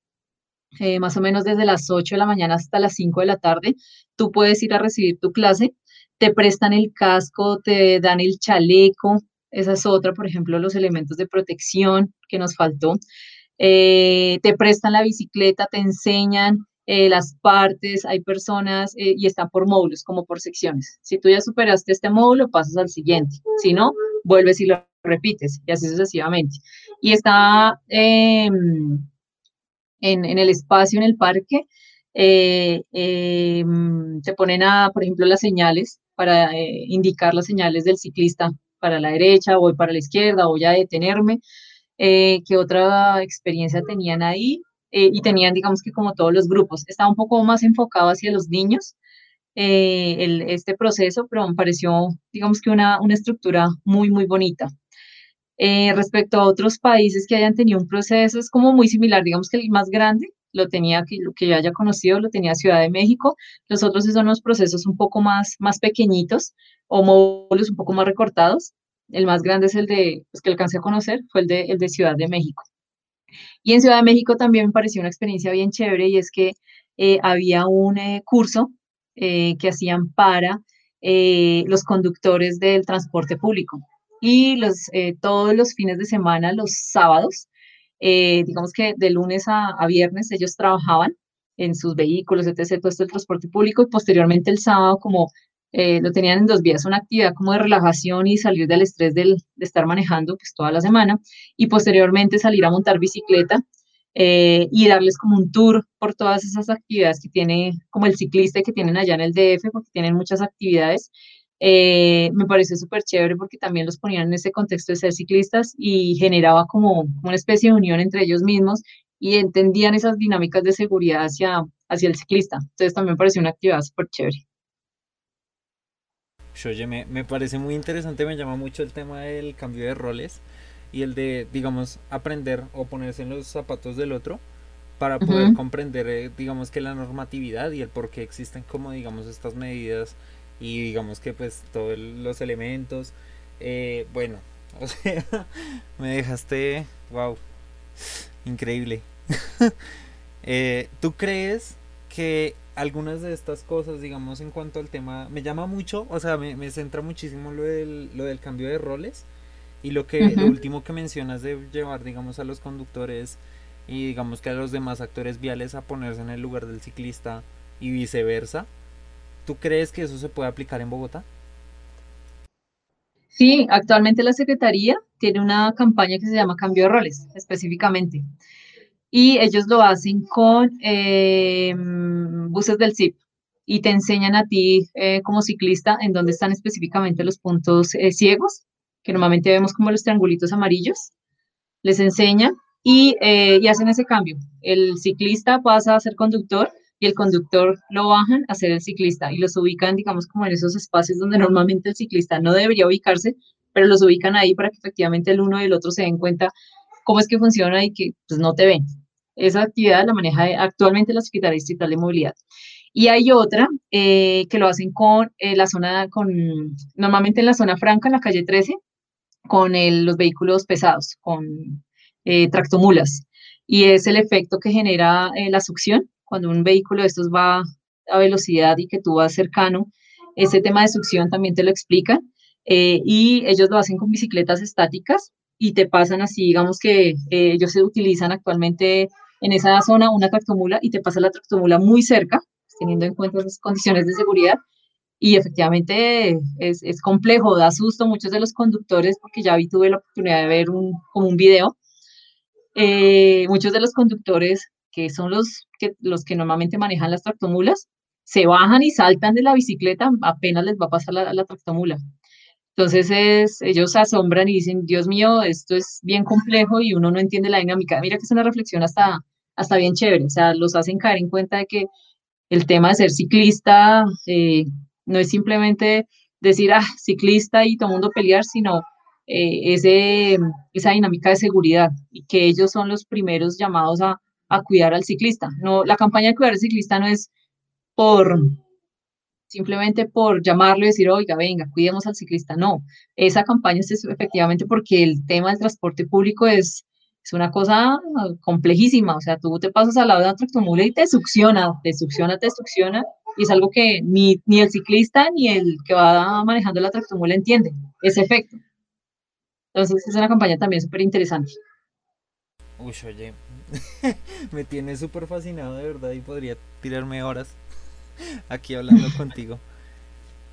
Speaker 2: Eh, más o menos desde las 8 de la mañana hasta las 5 de la tarde, tú puedes ir a recibir tu clase, te prestan el casco, te dan el chaleco, esa es otra, por ejemplo, los elementos de protección que nos faltó. Eh, te prestan la bicicleta, te enseñan eh, las partes, hay personas y están por módulos, como por secciones. Si tú ya superaste este módulo, pasas al siguiente. Si no, vuelves y lo repites y así sucesivamente. Y está em, en, el espacio, en el parque, eh, em, se ponen a, por ejemplo, las señales para eh, indicar las señales del ciclista para la derecha, voy para la izquierda, voy a detenerme. Eh, ¿Qué otra experiencia tenían ahí? y tenían, digamos que como todos los grupos, estaba un poco más enfocado hacia los niños, este proceso, pero me pareció, digamos que una, una estructura muy, muy bonita. Eh, respecto a otros países que hayan tenido un proceso, es como muy similar, digamos que el más grande lo tenía, que, lo que yo haya conocido, lo tenía Ciudad de México, los otros son los procesos un poco más, más pequeñitos o módulos un poco más recortados. El más grande es el de, pues, que alcancé a conocer, fue el de, el de Ciudad de México. Y en Ciudad de México también me pareció una experiencia bien chévere y es que eh, había un eh, curso que hacían para los conductores del transporte público y los, eh, todos los fines de semana, los sábados, eh, digamos que de lunes a, viernes ellos trabajaban en sus vehículos, etc., todo el transporte público y posteriormente el sábado como eh, lo tenían en dos vías, una actividad como de relajación y salir del estrés del, de estar manejando pues toda la semana y posteriormente salir a montar bicicleta y darles como un tour por todas esas actividades que tiene como el ciclista que tienen allá en el DF porque tienen muchas actividades eh, me pareció súper chévere porque también los ponían en ese contexto de ser ciclistas y generaba como, una especie de unión entre ellos mismos y entendían esas dinámicas de seguridad hacia, hacia el ciclista. Entonces también me pareció una actividad súper chévere.
Speaker 1: Oye, me, me, parece muy interesante, me llama mucho el tema del cambio de roles y el de, digamos, aprender o ponerse en los zapatos del otro para poder comprender, eh, digamos, que la normatividad y el por qué existen como, digamos, estas medidas y digamos que pues todos los elementos eh, bueno o sea me dejaste wow increíble. Eh, tú crees que algunas de estas cosas digamos en cuanto al tema me llama mucho o sea me, centra muchísimo lo del, lo del cambio de roles y lo que lo último que mencionas de llevar digamos a los conductores y digamos que a los demás actores viales a ponerse en el lugar del ciclista y viceversa ¿Tú crees que eso se puede aplicar en Bogotá?
Speaker 2: Sí, actualmente la Secretaría tiene una campaña que se llama Cambio de Roles, específicamente. Y ellos lo hacen con em, buses del CIP y te enseñan a ti eh, como ciclista en dónde están específicamente los puntos eh, ciegos, que normalmente vemos como los triangulitos amarillos. Les enseñan y, eh, y hacen ese cambio. El ciclista pasa a ser conductor y el conductor lo bajan a ser el ciclista y los ubican, digamos, como en esos espacios donde normalmente el ciclista no debería ubicarse, pero los ubican ahí para que efectivamente el uno y el otro se den cuenta cómo es que funciona y que pues, no te ven. Esa actividad la maneja actualmente la Secretaría Distrital de Movilidad. Y hay otra eh, que lo hacen con eh, la zona, con, normalmente en la zona franca, en la calle 13, con los vehículos pesados, con eh, tractomulas. Y es el efecto que genera la succión cuando un vehículo de estos va a velocidad y que tú vas cercano, ese tema de succión también te lo explican. Eh, y ellos lo hacen con bicicletas estáticas y te pasan así, digamos que eh, ellos se utilizan actualmente en esa zona una tractomula y te pasa la tractomula muy cerca, teniendo en cuenta las condiciones de seguridad. Y efectivamente es, es, complejo, da susto muchos de los conductores, porque ya vi, tuve la oportunidad de ver un, como un video. Eh, muchos de los conductores que son los que, los que normalmente manejan las tractomulas, se bajan y saltan de la bicicleta, apenas les va a pasar la, la tractomula. Entonces es, ellos se asombran y dicen, Dios mío, esto es bien complejo y uno no entiende la dinámica. Mira que es una reflexión hasta, hasta bien chévere, o sea, los hacen caer en cuenta de que el tema de ser ciclista eh, no es simplemente decir, ah, ciclista y todo el mundo pelear, sino eh, ese, esa dinámica de seguridad y que ellos son los primeros llamados a, a cuidar al ciclista. No, la campaña de cuidar al ciclista no es por, simplemente por llamarlo y decir, oiga, venga, cuidemos al ciclista. No, esa campaña es efectivamente porque el tema del transporte público es, es una cosa complejísima. O sea, tú te pasas al lado de una tractomula y te succiona, te succiona, te succiona. Y es algo que ni, ni el ciclista ni el que va manejando la tractomula entiende, ese efecto. Entonces es una campaña también súper interesante.
Speaker 1: Uy, me tiene súper fascinado de verdad y podría tirarme horas aquí hablando contigo.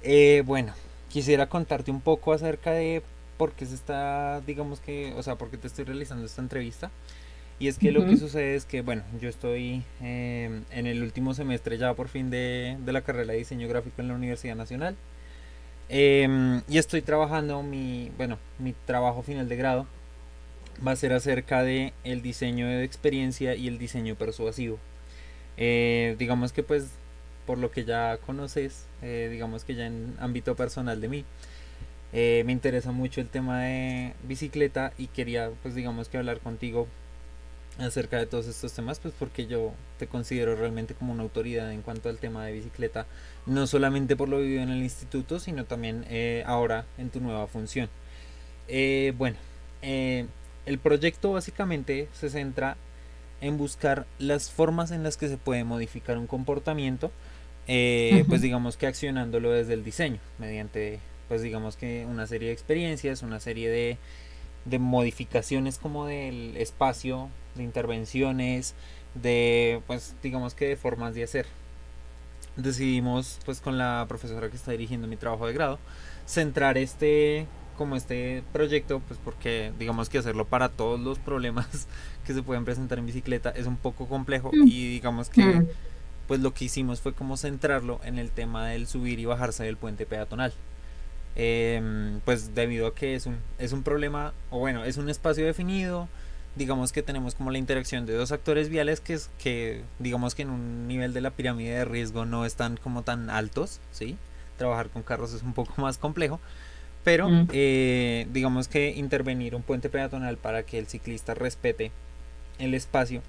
Speaker 1: Eh, bueno, quisiera contarte un poco acerca de por qué se está, digamos que, o sea, por qué te estoy realizando esta entrevista. Y es que lo que sucede es que, bueno, yo estoy eh, en el último semestre ya por fin de, de, la carrera de diseño gráfico en la Universidad Nacional. Em, y estoy trabajando mi, bueno, mi trabajo final de grado va a ser acerca de el diseño de experiencia y el diseño persuasivo. Eh, digamos que pues por lo que ya conoces, eh, digamos que ya en ámbito personal de mí, eh, me interesa mucho el tema de bicicleta y quería pues digamos que hablar contigo acerca de todos estos temas pues porque yo te considero realmente como una autoridad en cuanto al tema de bicicleta no solamente por lo vivido en el instituto sino también ahora en tu nueva función bueno el proyecto básicamente se centra en buscar las formas en las que se puede modificar un comportamiento, eh, pues digamos que accionándolo desde el diseño, mediante pues digamos que una serie de experiencias, una serie de, de modificaciones como del espacio, de intervenciones, de pues digamos que de formas de hacer. Decidimos pues con la profesora que está dirigiendo mi trabajo de grado centrar este como este proyecto, pues porque digamos que hacerlo para todos los problemas que se pueden presentar en bicicleta es un poco complejo mm. y digamos que mm. pues lo que hicimos fue como centrarlo en el tema del subir y bajarse del puente peatonal. Em, pues debido a que es un, es un problema, o bueno, es un espacio definido, digamos que tenemos como la interacción de dos actores viales que, es, que digamos que en un nivel de la pirámide de riesgo no están como tan altos, ¿sí? Trabajar con carros es un poco más complejo, pero mm. eh, digamos que intervenir un puente peatonal para que el ciclista respete el espacio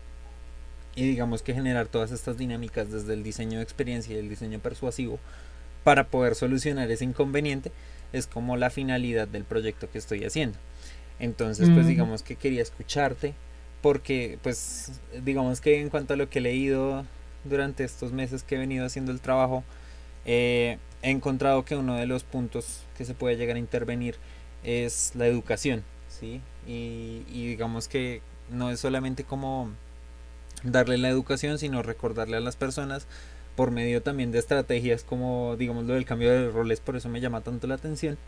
Speaker 1: y digamos que generar todas estas dinámicas desde el diseño de experiencia y el diseño persuasivo para poder solucionar ese inconveniente es como la finalidad del proyecto que estoy haciendo. Entonces, pues mm. digamos que quería escucharte porque pues digamos que en cuanto a lo que he leído durante estos meses que he venido haciendo el trabajo, eh, he encontrado que uno de los puntos que se puede llegar a intervenir es la educación, ¿sí? Y, digamos que no es solamente como darle la educación, sino recordarle a las personas por medio también de estrategias como digamos lo del cambio de roles, por eso me llama tanto la atención,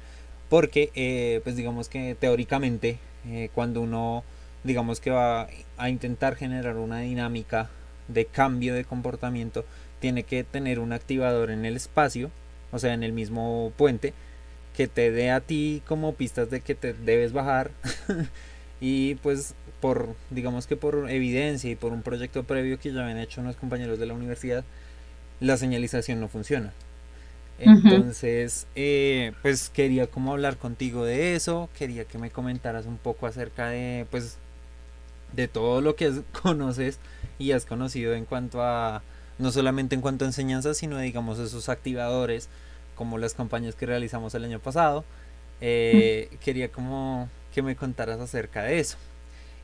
Speaker 1: porque eh, pues digamos que teóricamente eh, cuando uno digamos que va a intentar generar una dinámica de cambio de comportamiento, tiene que tener un activador en el espacio, o sea, en el mismo puente, que te dé a ti como pistas de que te debes bajar. y pues por, digamos que por evidencia y por un proyecto previo que ya habían hecho unos compañeros de la universidad, la señalización no funciona. Entonces, eh, pues quería como hablar contigo de eso, quería que me comentaras un poco acerca de, pues, de todo lo que conoces y has conocido en cuanto a no solamente en cuanto a enseñanza, sino digamos esos activadores, como las campañas que realizamos el año pasado. Eh, quería como que me contaras acerca de eso.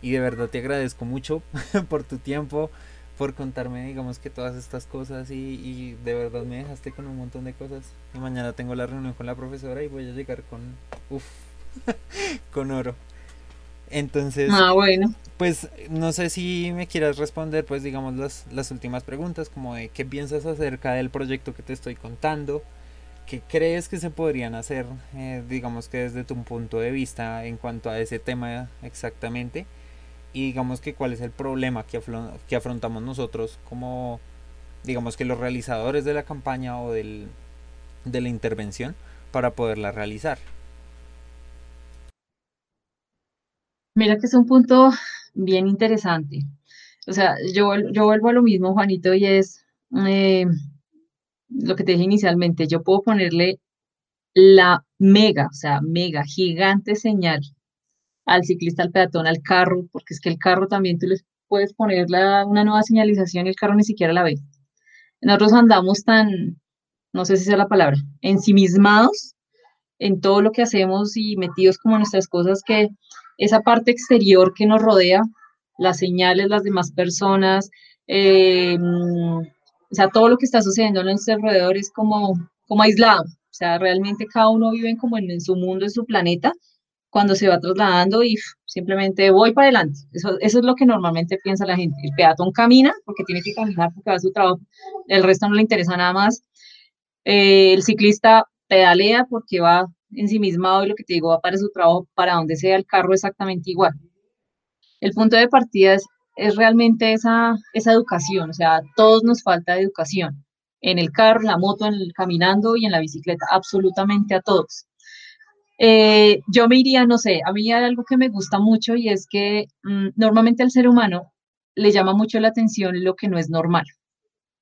Speaker 1: Y de verdad te agradezco mucho por tu tiempo, por contarme, digamos que todas estas cosas y, y, de verdad me dejaste con un montón de cosas. Y mañana tengo la reunión con la profesora y voy a llegar con, uff, con oro. Entonces,
Speaker 2: ah, bueno.
Speaker 1: pues no sé si me quieras responder, pues digamos las, las últimas preguntas, como de qué piensas acerca del proyecto que te estoy contando, qué crees que se podrían hacer, eh, digamos que desde tu punto de vista en cuanto a ese tema exactamente, y digamos que cuál es el problema que, que afrontamos nosotros como, digamos que los realizadores de la campaña o del, de la intervención para poderla realizar.
Speaker 2: Mira que es un punto bien interesante. O sea, yo, yo vuelvo a lo mismo, Juanito, y es eh, lo que te dije inicialmente. Yo puedo ponerle la mega, o sea, mega, gigante señal al ciclista, al peatón, al carro, porque es que el carro también tú les puedes poner una nueva señalización y el carro ni siquiera la ve. Nosotros andamos tan, no sé si sea la palabra, ensimismados en todo lo que hacemos y metidos como en nuestras cosas que esa parte exterior que nos rodea, las señales, las demás personas, eh, o sea, todo lo que está sucediendo en nuestro alrededor es como, como aislado. O sea, realmente cada uno vive como en, su mundo, en su planeta, cuando se va trasladando y simplemente voy para adelante. Eso, eso es lo que normalmente piensa la gente. El peatón camina porque tiene que caminar porque va a su trabajo, el resto no le interesa nada más. Eh, el ciclista pedalea porque va ensimismado y lo que te digo, va para su trabajo, para donde sea el carro exactamente igual. El punto de partida es, es realmente esa, esa educación, o sea, a todos nos falta educación, en el carro, en la moto, en el caminando y en la bicicleta, absolutamente a todos. Eh, yo me iría, no sé, a mí hay algo que me gusta mucho y es que mm, normalmente al ser humano le llama mucho la atención lo que no es normal.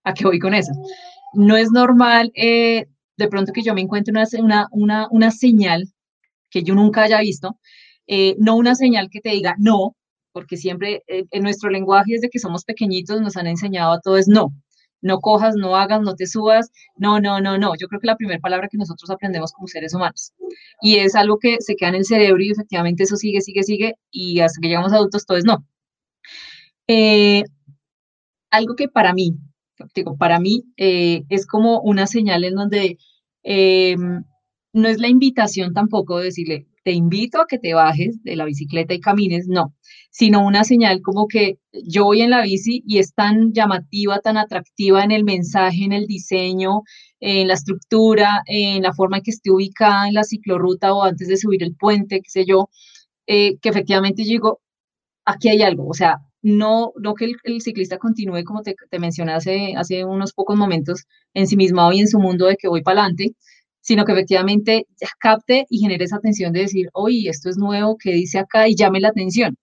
Speaker 2: ¿A qué voy con eso? No es normal eh, de pronto que yo me encuentre una, una, una, señal que yo nunca haya visto, eh, no una señal que te diga no, porque siempre eh, en nuestro lenguaje desde que somos pequeñitos nos han enseñado a todo es no, no cojas, no hagas, no te subas, no, no, no, no. Yo creo que la primera palabra que nosotros aprendemos como seres humanos. Y es algo que se queda en el cerebro y efectivamente eso sigue, sigue, sigue y hasta que llegamos adultos todo es no. Eh, algo que para mí, digo, para mí es como una señal en donde Em, no es la invitación tampoco de decirle, te invito a que te bajes de la bicicleta y camines, no, sino una señal como que yo voy en la bici y es tan llamativa, tan atractiva en el mensaje, en el diseño, en la estructura, en la forma en que esté ubicada en la ciclorruta o antes de subir el puente, qué sé yo, eh, que efectivamente yo digo, aquí hay algo, o sea, no, no que el, ciclista continúe, como te, mencioné hace, unos pocos momentos, en sí mismo y en su mundo de que voy para adelante, sino que efectivamente capte y genere esa atención de decir, oye, esto es nuevo, ¿qué dice acá? Y llame la atención.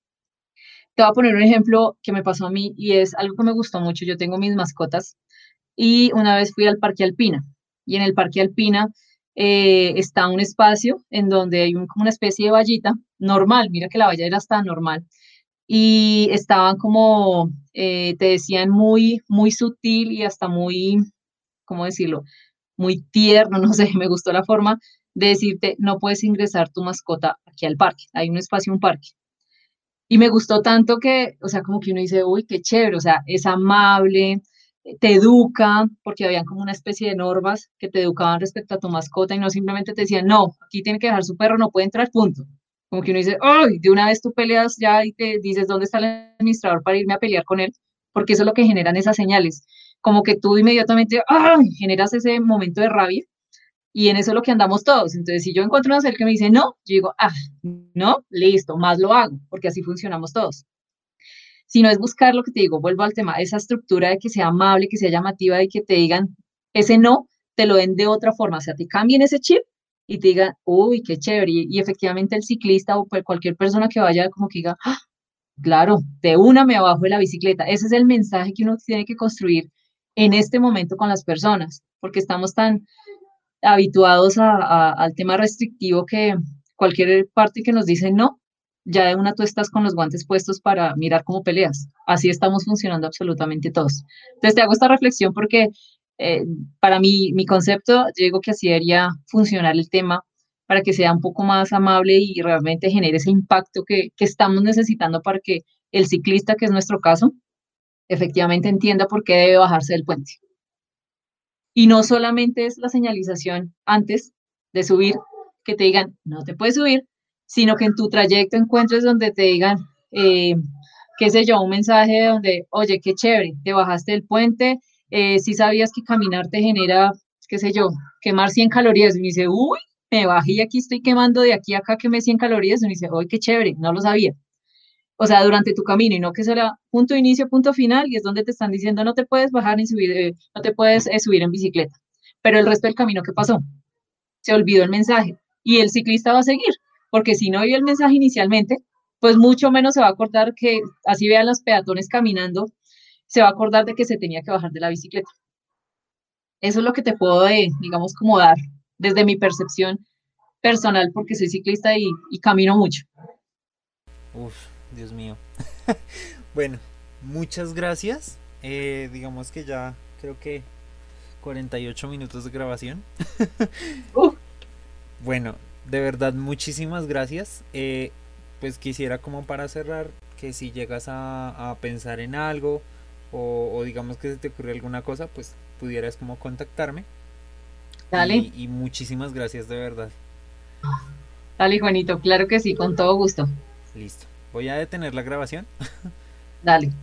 Speaker 2: Te voy a poner un ejemplo que me pasó a mí y es algo que me gustó mucho. Yo tengo mis mascotas y una vez fui al Parque Alpina y en el Parque Alpina eh, está un espacio en donde hay como una especie de vallita normal, mira que la valla era hasta normal, y estaban como, eh, te decían, muy, muy sutil y hasta muy, ¿cómo decirlo? Muy tierno, no sé, me gustó la forma de decirte, no puedes ingresar tu mascota aquí al parque, hay un espacio, un parque. Y me gustó tanto que, o sea, como que uno dice, uy, qué chévere, o sea, es amable, te educa, porque habían como una especie de normas que te educaban respecto a tu mascota y no simplemente te decían, no, aquí tiene que dejar su perro, no puede entrar, punto. Como que uno dice, ¡ay! De una vez tú peleas ya y te dices, ¿dónde está el administrador para irme a pelear con él? Porque eso es lo que generan esas señales. Como que tú inmediatamente, ¡ay! Generas ese momento de rabia y en eso es lo que andamos todos. Entonces, si yo encuentro una señal que me dice no, yo digo, ah, no, listo, más lo hago, porque así funcionamos todos. Si no es buscar lo que te digo, vuelvo al tema, esa estructura de que sea amable, que sea llamativa y que te digan ese no, te lo den de otra forma, o sea, te cambien ese chip y te diga, uy, qué chévere. Y, efectivamente el ciclista o cualquier persona que vaya como que diga, ¡Ah! claro, de una me abajo de la bicicleta. Ese es el mensaje que uno tiene que construir en este momento con las personas, porque estamos tan habituados al tema restrictivo que cualquier parte que nos dice no, ya de una tú estás con los guantes puestos para mirar cómo peleas. Así estamos funcionando absolutamente todos. Entonces te hago esta reflexión porque eh, para mí, mi concepto, yo digo que así debería funcionar el tema para que sea un poco más amable y realmente genere ese impacto que, que estamos necesitando para que el ciclista, que es nuestro caso, efectivamente entienda por qué debe bajarse del puente. Y no solamente es la señalización antes de subir, que te digan, no te puedes subir, sino que en tu trayecto encuentres donde te digan, eh, qué sé yo, un mensaje donde, oye, qué chévere, te bajaste del puente, eh, si sabías que caminar te genera, qué sé yo, quemar 100 calorías. Y me dice, uy, me bajé y aquí estoy quemando de aquí a acá quemé 100 calorías. Y me dice, uy, qué chévere, no lo sabía. O sea, durante tu camino y no que será punto inicio, punto final, y es donde te están diciendo no te puedes bajar ni subir, eh, no te puedes eh, subir en bicicleta. Pero el resto del camino, ¿qué pasó? Se olvidó el mensaje. Y el ciclista va a seguir, porque si no vio el mensaje inicialmente, pues mucho menos se va a acordar que así vean los peatones caminando se va a acordar de que se tenía que bajar de la bicicleta. Eso es lo que te puedo, eh, digamos, como dar desde mi percepción personal, porque soy ciclista y, camino mucho.
Speaker 1: Uf, Dios mío. bueno, muchas gracias. Eh, digamos que ya creo que 48 minutos de grabación. Bueno, de verdad, muchísimas gracias. Eh, pues quisiera como para cerrar que si llegas a, a pensar en algo o, o digamos que se te ocurre alguna cosa, pues pudieras como contactarme.
Speaker 2: Dale,
Speaker 1: Y, y muchísimas gracias de verdad.
Speaker 2: dale, Juanito, claro que sí, con todo gusto.
Speaker 1: Listo. Voy a detener la grabación.
Speaker 2: Dale.